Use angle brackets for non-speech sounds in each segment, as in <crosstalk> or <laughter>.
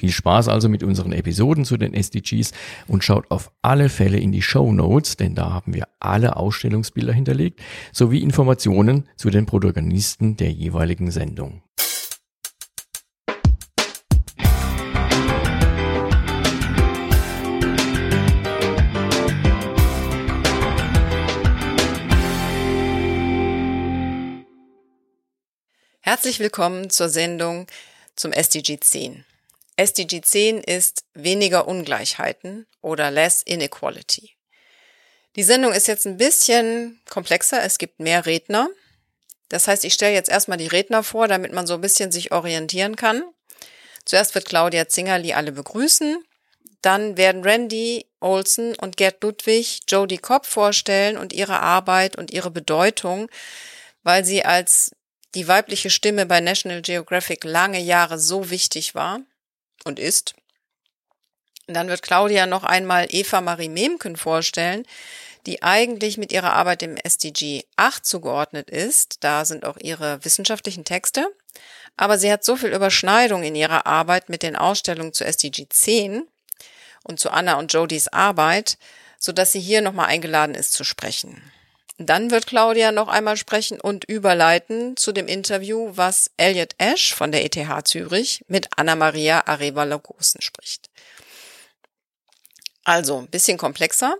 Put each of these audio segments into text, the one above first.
Viel Spaß also mit unseren Episoden zu den SDGs und schaut auf alle Fälle in die Show Notes, denn da haben wir alle Ausstellungsbilder hinterlegt, sowie Informationen zu den Protagonisten der jeweiligen Sendung. Herzlich willkommen zur Sendung zum SDG 10. SDG 10 ist weniger Ungleichheiten oder less inequality. Die Sendung ist jetzt ein bisschen komplexer, es gibt mehr Redner. Das heißt, ich stelle jetzt erstmal die Redner vor, damit man so ein bisschen sich orientieren kann. Zuerst wird Claudia Zingerli alle begrüßen. Dann werden Randy Olsen und Gerd Ludwig Jodie Kopp vorstellen und ihre Arbeit und ihre Bedeutung, weil sie als die weibliche Stimme bei National Geographic lange Jahre so wichtig war und ist. Dann wird Claudia noch einmal Eva Marie Memken vorstellen, die eigentlich mit ihrer Arbeit im SDG 8 zugeordnet ist. Da sind auch ihre wissenschaftlichen Texte. Aber sie hat so viel Überschneidung in ihrer Arbeit mit den Ausstellungen zu SDG 10 und zu Anna und Jodys Arbeit, so dass sie hier nochmal eingeladen ist zu sprechen. Dann wird Claudia noch einmal sprechen und überleiten zu dem Interview, was Elliot Ash von der ETH Zürich mit Anna-Maria Areva-Lagosen spricht. Also, ein bisschen komplexer,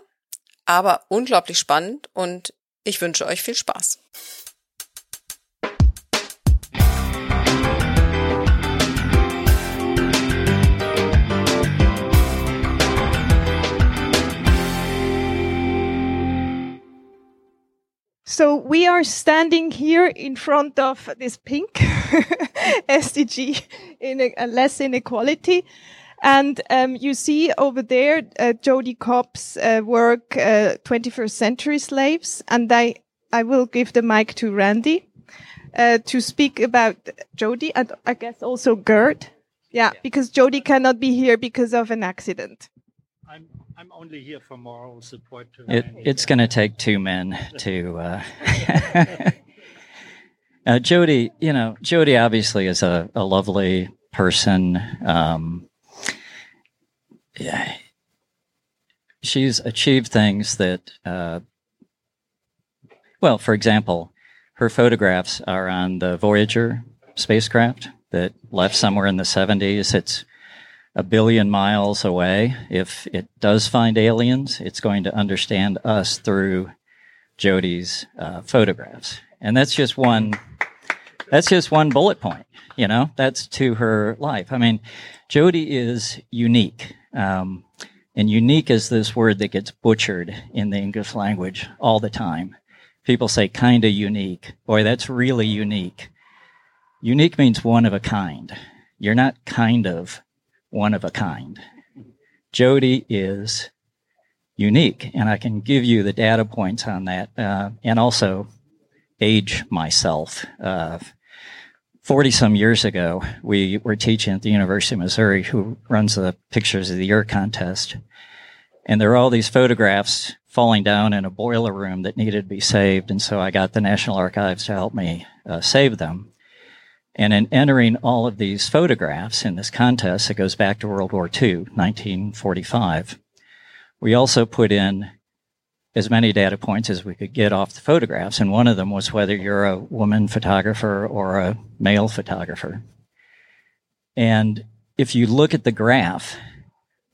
aber unglaublich spannend und ich wünsche euch viel Spaß. So we are standing here in front of this pink <laughs> SDG in a, a less inequality. And um, you see over there uh, Jodi Cobb's uh, work, uh, 21st Century Slaves. And I, I will give the mic to Randy uh, to speak about Jodi and I guess also Gerd. Yeah, yeah. because Jodi cannot be here because of an accident. I'm I'm only here for moral support. It, it's going to take two men to. Uh, <laughs> Uh, Jodi, you know, Jodi obviously is a, a lovely person. Um, yeah, she's achieved things that, uh, well, for example, her photographs are on the Voyager spacecraft that left somewhere in the 70s. It's a billion miles away. If it does find aliens, it's going to understand us through Jodi's uh, photographs. And that's just one, that's just one bullet point, you know, that's to her life. I mean, Jodi is unique. Um, and unique is this word that gets butchered in the English language all the time. People say kinda unique. Boy, that's really unique. Unique means one of a kind. You're not kind of one of a kind. Jodi is unique, and I can give you the data points on that, uh, and also age myself. Uh, 40 some years ago, we were teaching at the University of Missouri, who runs the Pictures of the Year contest. And there were all these photographs falling down in a boiler room that needed to be saved. And so I got the National Archives to help me uh, save them. And in entering all of these photographs in this contest that goes back to World War II, 1945, we also put in as many data points as we could get off the photographs. And one of them was whether you're a woman photographer or a male photographer. And if you look at the graph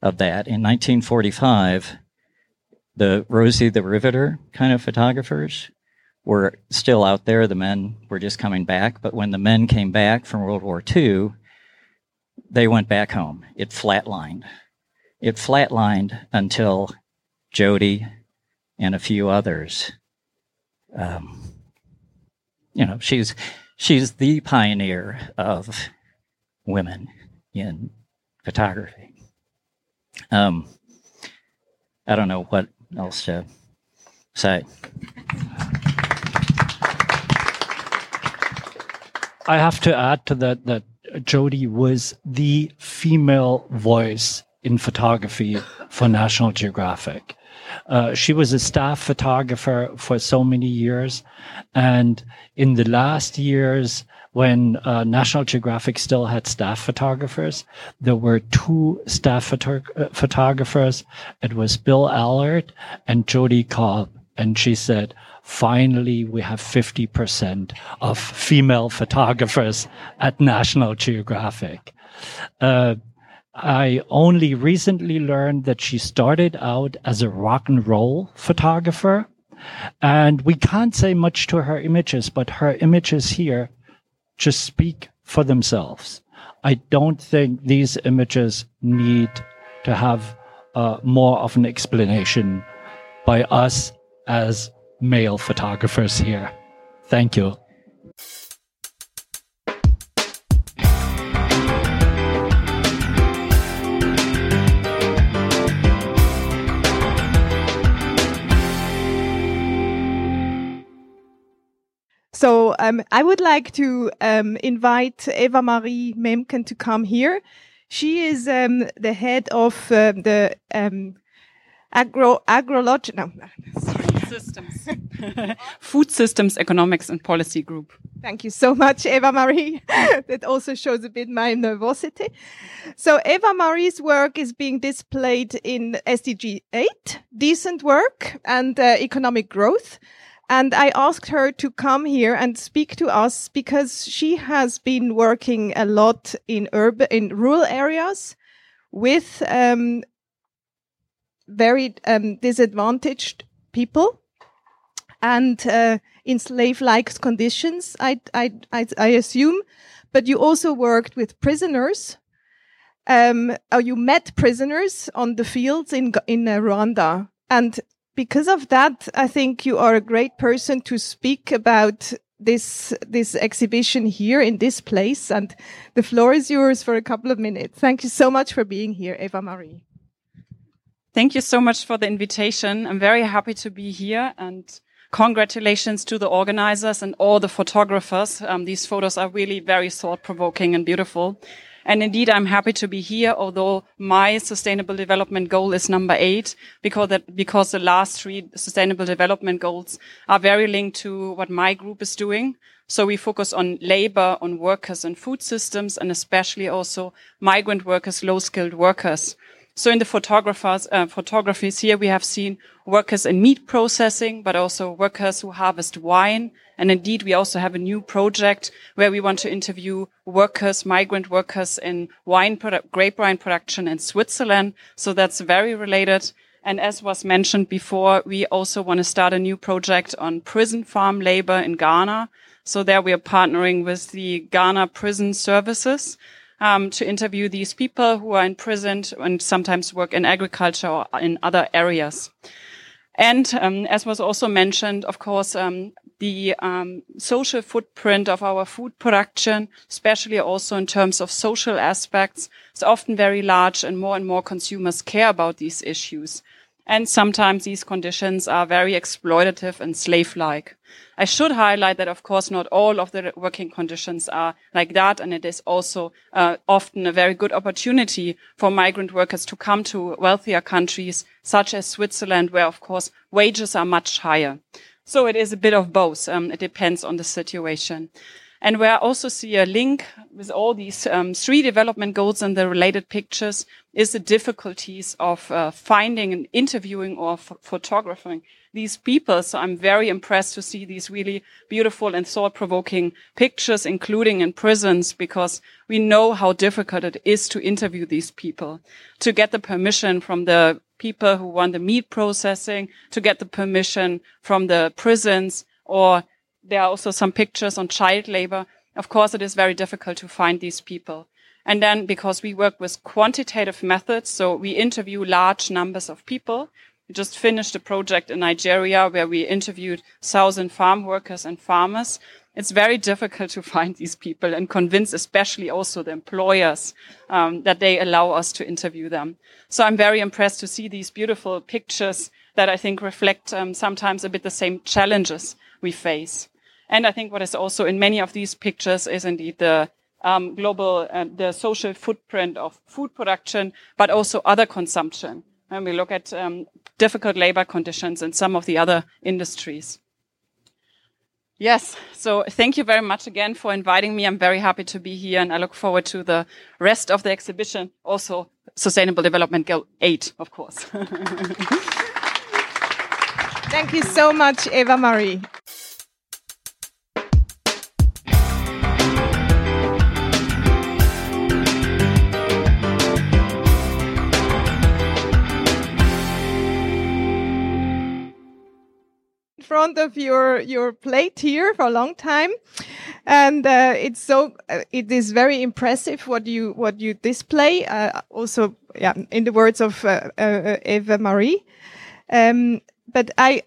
of that in 1945, the Rosie the Riveter kind of photographers were still out there. The men were just coming back. But when the men came back from World War II, they went back home. It flatlined. It flatlined until Jodi and a few others. Um, you know, she's she's the pioneer of women in photography. Um, I don't know what else to say. I have to add to that that Jodi was the female voice in photography for National Geographic. Uh, she was a staff photographer for so many years. And in the last years, when uh, National Geographic still had staff photographers, there were two staff photo- uh, photographers. It was Bill Allard and Jodi Cobb. And she said, finally we have 50% of female photographers at National Geographic. Uh, I only recently learned that she started out as a rock and roll photographer. And we can't say much to her images, but her images here just speak for themselves. I don't think these images need to have uh, more of an explanation by us as male photographers here. Thank you. So um, I would like to um, invite Eva Marie Meemken to come here. She is um, the head of uh, the um, agro agrology. No. Systems. <laughs> Food Systems Economics and Policy Group. Thank you so much, Eva Marie. <laughs> that also shows a bit my nervosity. So Eva Marie's work is being displayed in SDG 8, decent work and uh, economic growth. And I asked her to come here and speak to us because she has been working a lot in urban, in rural areas with um, very um, disadvantaged people and uh, in slave-like conditions, I, I, I, I, assume. But you also worked with prisoners. Um, or you met prisoners on the fields in in uh, Rwanda, and because of that, I think you are a great person to speak about this this exhibition here in this place. And the floor is yours for a couple of minutes. Thank you so much for being here, Eva Marie. Thank you so much for the invitation. I'm very happy to be here and congratulations to the organizers and all the photographers. Um, these photos are really very thought provoking and beautiful. And indeed, I'm happy to be here, although my sustainable development goal is number eight, because that, because the last three sustainable development goals are very linked to what my group is doing. So we focus on labor, on workers and food systems, and especially also migrant workers, low skilled workers. So in the photographers, uh, photographies here, we have seen workers in meat processing, but also workers who harvest wine. And indeed, we also have a new project where we want to interview workers, migrant workers in wine product, grape wine production in Switzerland. So that's very related. And as was mentioned before, we also want to start a new project on prison farm labor in Ghana. So there we are partnering with the Ghana Prison Services um, to interview these people who are in prison and sometimes work in agriculture or in other areas. And um, as was also mentioned, of course, um, the um, social footprint of our food production, especially also in terms of social aspects, is often very large and more and more consumers care about these issues. And sometimes these conditions are very exploitative and slave-like. I should highlight that, of course, not all of the working conditions are like that. And it is also uh, often a very good opportunity for migrant workers to come to wealthier countries, such as Switzerland, where, of course, wages are much higher. So it is a bit of both. Um, it depends on the situation. And where I also see a link with all these um, three development goals and the related pictures is the difficulties of uh, finding and interviewing or photographing these people. So I'm very impressed to see these really beautiful and thought provoking pictures, including in prisons, because we know how difficult it is to interview these people, to get the permission from the people who want the meat processing, to get the permission from the prisons or there are also some pictures on child labor. Of course, it is very difficult to find these people. And then because we work with quantitative methods, so we interview large numbers of people. We just finished a project in Nigeria where we interviewed thousand farm workers and farmers. It's very difficult to <laughs> find these people and convince especially also the employers um, that they allow us to interview them. So I'm very impressed to see these beautiful pictures that I think reflect um, sometimes a bit the same challenges we face. And I think what is also in many of these pictures is indeed the um, global, uh, the social footprint of food production, but also other consumption. When we look at um, difficult labor conditions in some of the other industries. Yes, so thank you very much again for inviting me. I'm very happy to be here and I look forward to the rest of the exhibition. Also, Sustainable Development Goal 8, of course. <laughs> Thank you so much, Eva Marie. Front of your your plate here for a long time, and uh, it's so uh, it is very impressive what you what you display. Uh, also, yeah, in the words of uh, uh, Eva Marie. Um, but I,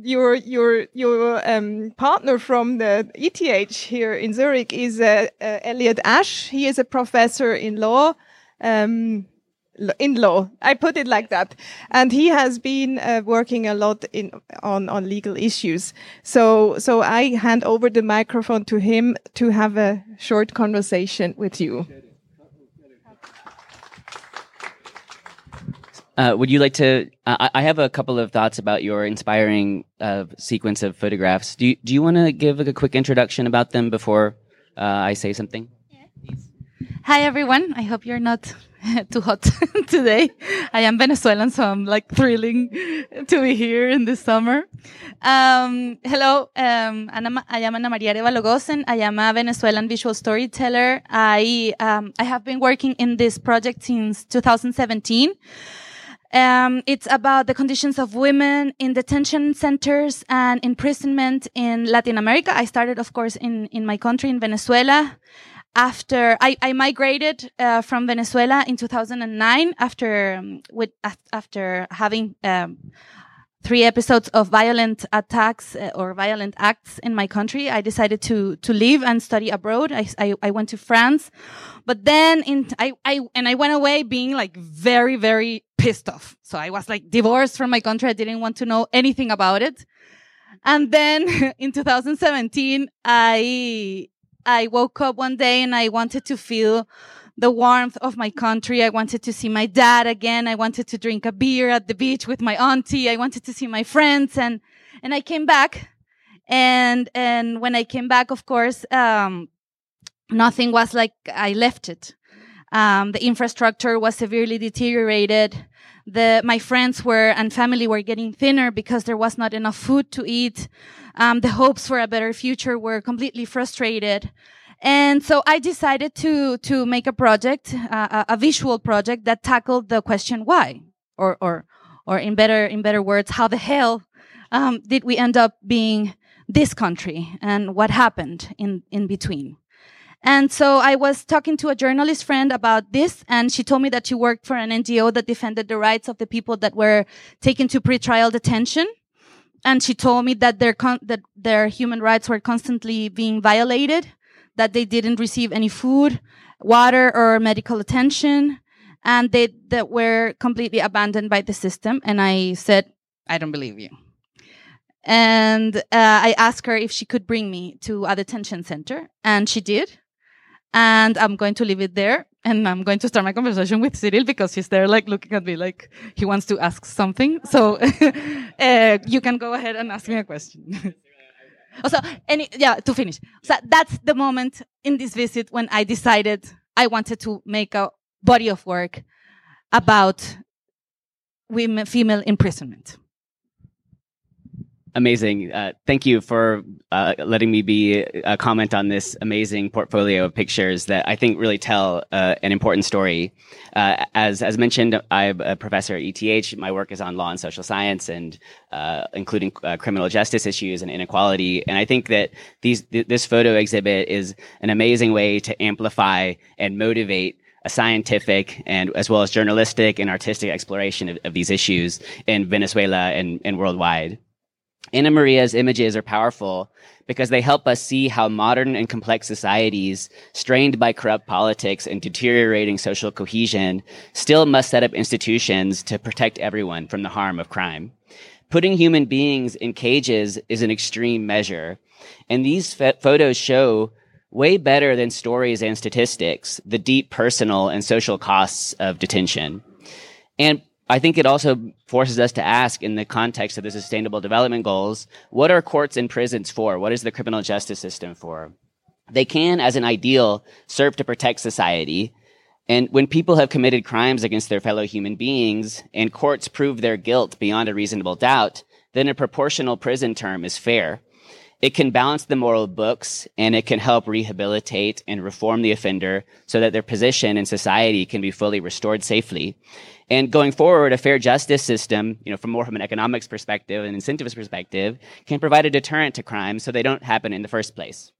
your your your um, partner from the ETH here in Zurich is Elliott Ash. He is a professor in law. Um, in law. I put it like that. And he has been uh, working a lot in on on legal issues. So so I hand over the microphone to him to have a short conversation with you. Uh, would you like to? I, I, have a couple of thoughts about your inspiring uh, sequence of photographs. Do you, do you want to give a quick introduction about them before uh, I say something? Yeah, Hi everyone. I hope you're not <laughs> too hot <laughs> today. I am Venezuelan, so I'm like thrilling to be here in the summer. Um, hello, um, Ana, I am Ana Maria Arevalo I am a Venezuelan visual storyteller. I, um, I have been working in this project since 2017. Um, it's about the conditions of women in detention centers and imprisonment in Latin America. I started, of course, in, in my country, in Venezuela after I, I migrated uh, from Venezuela in 2009 after um, with after having um, three episodes of violent attacks uh, or violent acts in my country. I decided to to leave and study abroad. I, I, I went to France, but then in I, I and I went away being like very very pissed off. So I was like divorced from my country. I didn't want to know anything about it. And then <laughs> in 2017, I I woke up one day and I wanted to feel the warmth of my country. I wanted to see my dad again. I wanted to drink a beer at the beach with my auntie. I wanted to see my friends and, and I came back. And, and when I came back, of course, um, nothing was like I left it. Um, the infrastructure was severely deteriorated. The, my friends were and family were getting thinner because there was not enough food to eat. Um, the hopes for a better future were completely frustrated. And so I decided to, to make a project, uh, a visual project that tackled the question why, or, or, or in better, in better words, how the hell, um, did we end up being this country and what happened in, in between? And so I was talking to a journalist friend about this, and she told me that she worked for an NGO that defended the rights of the people that were taken to pretrial detention. And she told me that their that their human rights were constantly being violated, that they didn't receive any food, water, or medical attention, and they that were completely abandoned by the system. And I said, I don't believe you. And uh, I asked her if she could bring me to a detention center, and she did and I'm going to leave it there. And I'm going to start my conversation with Cyril because he's there, like looking at me like he wants to ask something. So <laughs> uh, you can go ahead and ask me a question. <laughs> also, any yeah, to finish. So that's the moment in this visit when I decided I wanted to make a body of work about women, female imprisonment. Amazing. Uh, thank you for uh, letting me be a uh, comment on this amazing portfolio of pictures that I think really tell uh, an important story. Uh, as as mentioned, I'm a professor at ETH. My work is on law and social science, and uh, including criminal justice issues and inequality. And I think that these th- this photo exhibit is an amazing way to amplify and motivate a scientific and as well as journalistic and artistic exploration of, of these issues in Venezuela and, and worldwide. Anna Maria's images are powerful because they help us see how modern and complex societies, strained by corrupt politics and deteriorating social cohesion, still must set up institutions to protect everyone from the harm of crime. Putting human beings in cages is an extreme measure, and these photos show way better than stories and statistics the deep personal and social costs of detention. And I think it also forces us to ask in the context of the sustainable development goals, what are courts and prisons for? What is the criminal justice system for? They can, as an ideal, serve to protect society. And when people have committed crimes against their fellow human beings and courts prove their guilt beyond a reasonable doubt, then a proportional prison term is fair. It can balance the moral books and it can help rehabilitate and reform the offender so that their position in society can be fully restored safely. And going forward, a fair justice system, you know, from more from an economics perspective and incentives perspective, can provide a deterrent to crime so they don't happen in the first place.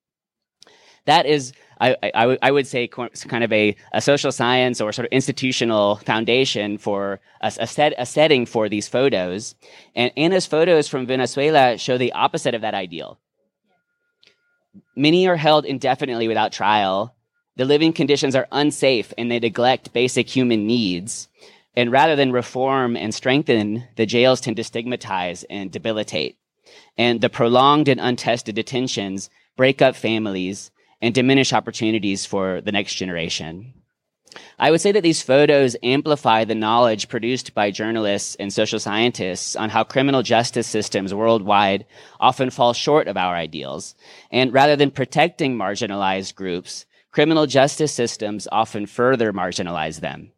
That is, I, I, I would say, kind of a, a social science or sort of institutional foundation for a, a, set, a setting for these photos. And Anna's photos from Venezuela show the opposite of that ideal. Many are held indefinitely without trial. The living conditions are unsafe and they neglect basic human needs. And rather than reform and strengthen, the jails tend to stigmatize and debilitate. And the prolonged and untested detentions break up families and diminish opportunities for the next generation. I would say that these photos amplify the knowledge produced by journalists and social scientists on how criminal justice systems worldwide often fall short of our ideals. And rather than protecting marginalized groups, criminal justice systems often further marginalize them.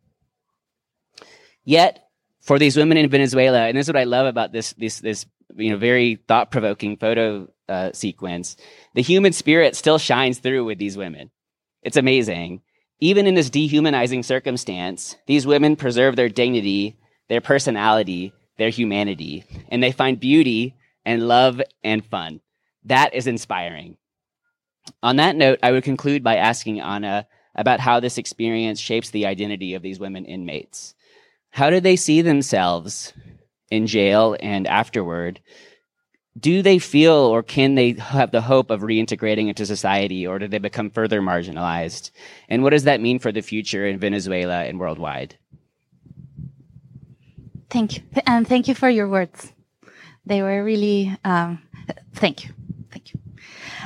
Yet, for these women in Venezuela, and this is what I love about this, this, this, you know, very thought provoking photo uh, sequence, the human spirit still shines through with these women. It's amazing. Even in this dehumanizing circumstance, these women preserve their dignity, their personality, their humanity, and they find beauty and love and fun. That is inspiring. On that note, I would conclude by asking Anna about how this experience shapes the identity of these women inmates. How do they see themselves in jail and afterward? Do they feel or can they have the hope of reintegrating into society or do they become further marginalized? And what does that mean for the future in Venezuela and worldwide? Thank you. And thank you for your words. They were really, um, thank you. Thank you.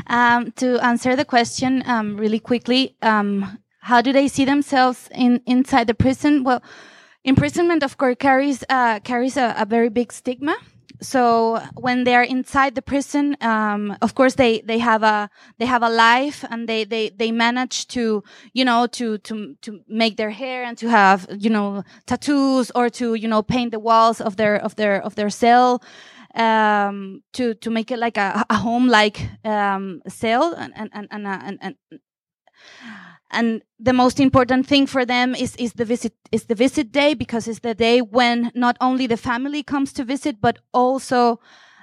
Um, to answer the question um, really quickly, um, how do they see themselves in inside the prison? Well, imprisonment, of course, carries uh, carries a, a very big stigma so when they're inside the prison, um, of course they, they have a, they have a life and they, they, they manage to, you know, to, to, to make their hair and to have, you know, tattoos or to, you know, paint the walls of their, of their, of their cell, um, to, to make it like a, a home like, um, cell and, and, and, and, and, and and the most important thing for them is, is the visit is the visit day because it's the day when not only the family comes to visit but also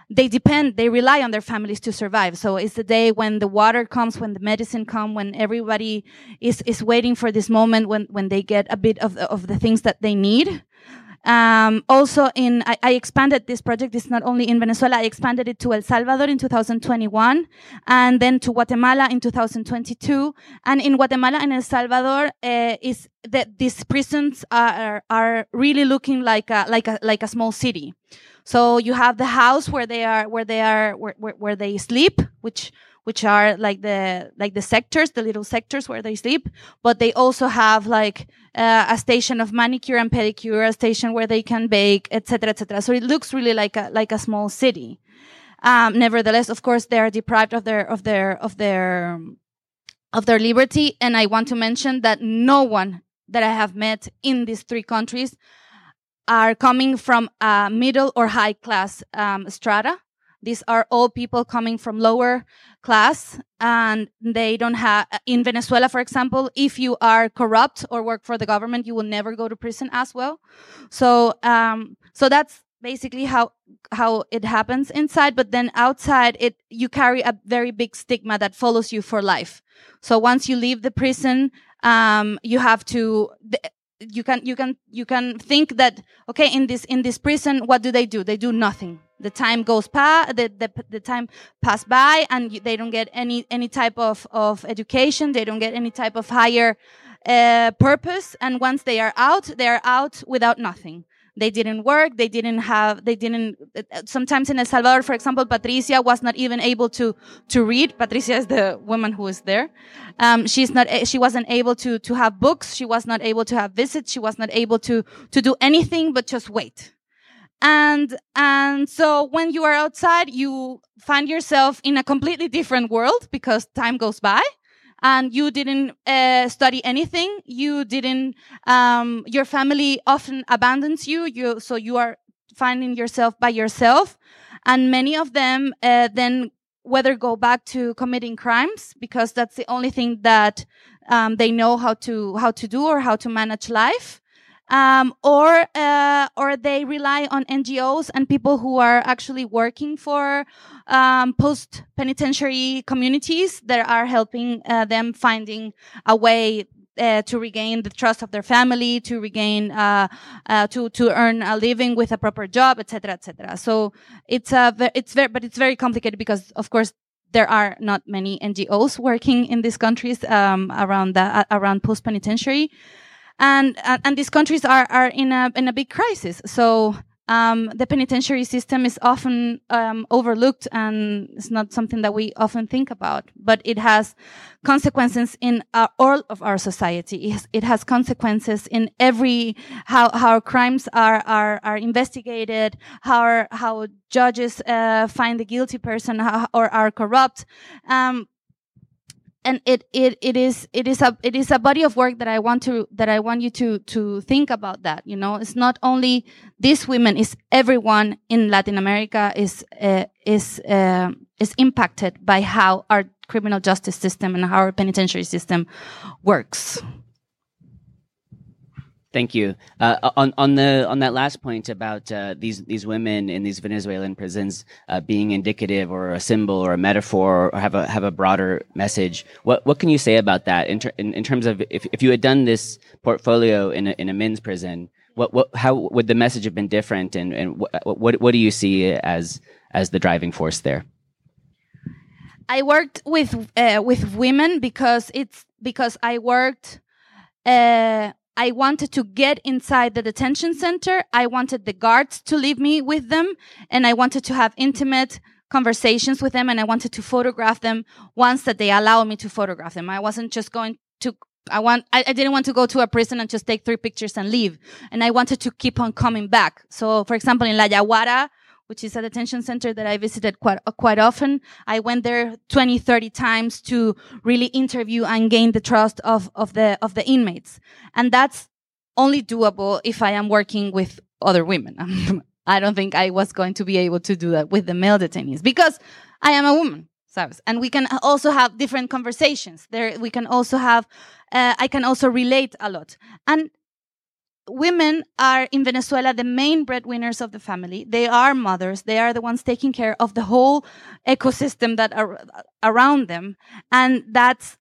they depend they rely on their families to survive. So it's the day when the water comes when the medicine comes when everybody is is waiting for this moment when when they get a bit of of the things that they need um, also in, I, I, expanded this project. It's not only in Venezuela. I expanded it to El Salvador in 2021 and then to Guatemala in 2022. And in Guatemala and El Salvador, uh, is that these prisons are, are really looking like a, like a, like a small city. So you have the house where they are, where they are, where, where, where they sleep, which which are like the like the sectors, the little sectors where they sleep. But they also have like uh, a station of manicure and pedicure, a station where they can bake, etc., etc. So it looks really like a like a small city. Um, nevertheless, of course, they are deprived of their of their of their of their liberty. And I want to mention that no one that I have met in these three countries are coming from a middle or high class um, strata. These are all people coming from lower class and they don't have, in Venezuela, for example, if you are corrupt or work for the government, you will never go to prison as well. So, um, so that's basically how, how it happens inside. But then outside, it, you carry a very big stigma that follows you for life. So once you leave the prison, um, you have to, you can, you can, you can think that, okay, in this, in this prison, what do they do? They do nothing. The time goes by the, the, the time pass by and they don't get any any type of of education. They don't get any type of higher uh, purpose. And once they are out they are out without nothing they didn't work they didn't have they didn't uh, sometimes in el salvador for example patricia was not even able to to read. Patricia is the woman who is there. Um, she's not she wasn't able to to have books. She was not able to have visits. She was not able to to do anything but just wait. And and so when you are outside you find yourself in a completely different world because time goes by and you didn't uh, study anything. You didn't um, your family often abandons you. You so you are finding yourself by yourself. And many of them uh, then whether go back to committing crimes because that's the only thing that um, they know how to how to do or how to manage life um, or uh, or they rely on NGOs and people who are actually working for um, post penitentiary communities that are helping uh, them finding a way uh, to regain the trust of their family, to regain, uh, uh, to to earn a living with a proper job, etc., etc. So it's a it's very but it's very complicated because of course there are not many NGOs working in these countries um, around the around post penitentiary and and these countries are are in a in a big crisis. So um, the penitentiary system is often um, overlooked and it's not something that we often think about, but it has consequences in our, all of our society. It has, it has, consequences in every how how crimes are are are investigated, how how judges uh, find the guilty person how, or are corrupt. Um, and it, it, it is, it is a, it is a body of work that I want to, that I want you to, to think about that. You know, it's not only these women, it's everyone in Latin America is, uh, is, uh, is impacted by how our criminal justice system and how our penitentiary system works. Thank you. Uh, on on the on that last point about uh, these these women in these Venezuelan prisons uh, being indicative or a symbol or a metaphor or have a have a broader message. What what can you say about that in ter- in, in, terms of if, if you had done this portfolio in a, in a men's prison, what what how would the message have been different and and what what, what do you see as as the driving force there? I worked with uh, with women because it's because I worked uh, I wanted to get inside the detention center. I wanted the guards to leave me with them and I wanted to have intimate conversations with them and I wanted to photograph them once that they allow me to photograph them. I wasn't just going to I want, I, I, didn't want to go to a prison and just take three pictures and leave. And I wanted to keep on coming back. So, for example, in La Yaguara, which is a detention center that I visited quite, uh, quite often, I went there 20, 30 times to really interview and gain the trust of, of the, of the inmates. And that's only doable if I am working with other women. <laughs> I don't think I was going to be able to do that with the male detainees because I am a woman. And we can also have different conversations. There, we can also have, uh, I can also relate a lot. And women are in Venezuela the main breadwinners of the family. They are mothers. They are the ones taking care of the whole ecosystem that are around them. And that's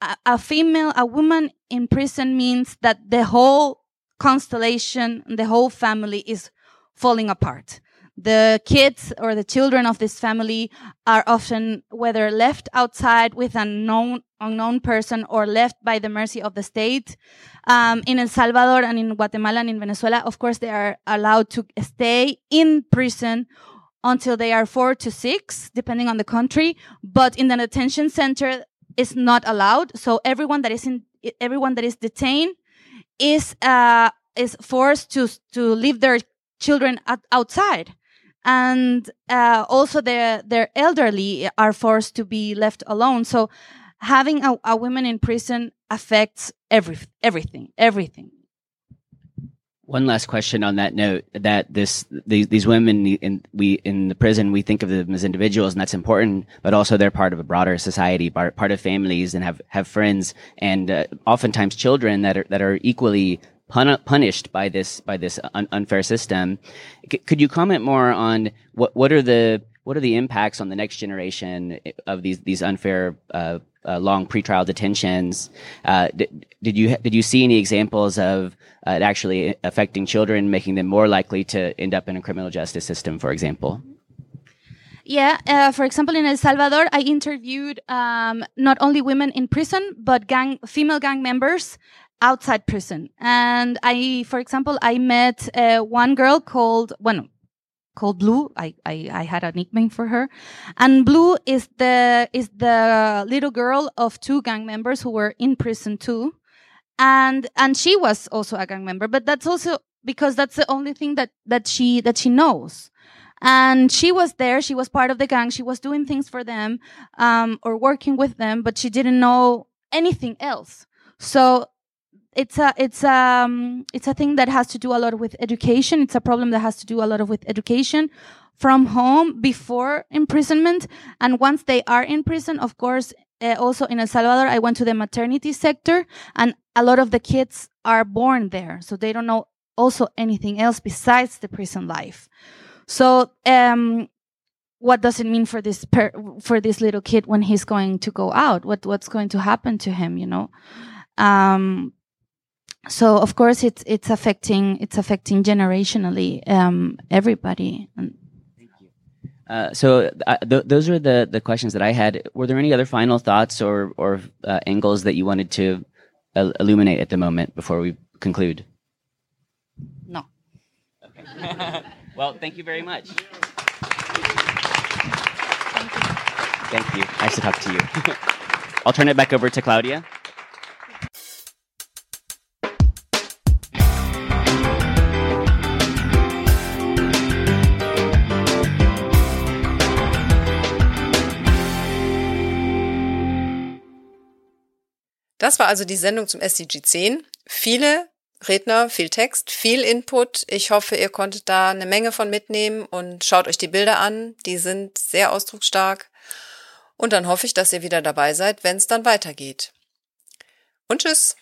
a, a female, a woman in prison means that the whole constellation, the whole family is falling apart. The kids or the children of this family are often whether left outside with an unknown, unknown person or left by the mercy of the state. Um, in El Salvador and in Guatemala and in Venezuela, of course, they are allowed to stay in prison until they are four to six, depending on the country. But in the detention center, is not allowed. So everyone that is in, everyone that is detained is, uh, is forced to, to leave their children at, outside. And, uh, also their, their elderly are forced to be left alone. So having a, a woman in prison affects every, everything, everything. One last question on that note: that this these, these women in we in the prison we think of them as individuals, and that's important, but also they're part of a broader society, part, part of families, and have have friends, and uh, oftentimes children that are that are equally pun- punished by this by this un- unfair system. C- could you comment more on what what are the what are the impacts on the next generation of these these unfair uh, uh, long pretrial detentions. Uh, did, did, you did you see any examples of uh, it actually affecting children, making them more likely to end up in a criminal justice system, for example? Yeah, uh, for example, in El Salvador, I interviewed um, not only women in prison, but gang female gang members outside prison. And I, for example, I met uh, one girl called, bueno, called Blue. I, I, I had a nickname for her. And Blue is the, is the little girl of two gang members who were in prison too. And, and she was also a gang member, but that's also because that's the only thing that, that she, that she knows. And she was there. She was part of the gang. She was doing things for them, um, or working with them, but she didn't know anything else. So it's a it's um it's a thing that has to do a lot with education. It's a problem that has to do a lot of with education from home before imprisonment, and once they are in prison, of course. Uh, also in El Salvador, I went to the maternity sector, and a lot of the kids are born there, so they don't know also anything else besides the prison life. So, um, what does it mean for this per- for this little kid when he's going to go out? What what's going to happen to him? You know. Um, so of course it's it's affecting it's affecting generationally um, everybody. Thank you. Uh, so uh, th- those are the the questions that I had. Were there any other final thoughts or or uh, angles that you wanted to uh, illuminate at the moment before we conclude? No. Okay. <laughs> well, thank you very much. Thank you. Nice to talk to you. <laughs> I'll turn it back over to Claudia. Das war also die Sendung zum SDG 10. Viele Redner, viel Text, viel Input. Ich hoffe, ihr konntet da eine Menge von mitnehmen und schaut euch die Bilder an. Die sind sehr ausdrucksstark. Und dann hoffe ich, dass ihr wieder dabei seid, wenn es dann weitergeht. Und tschüss.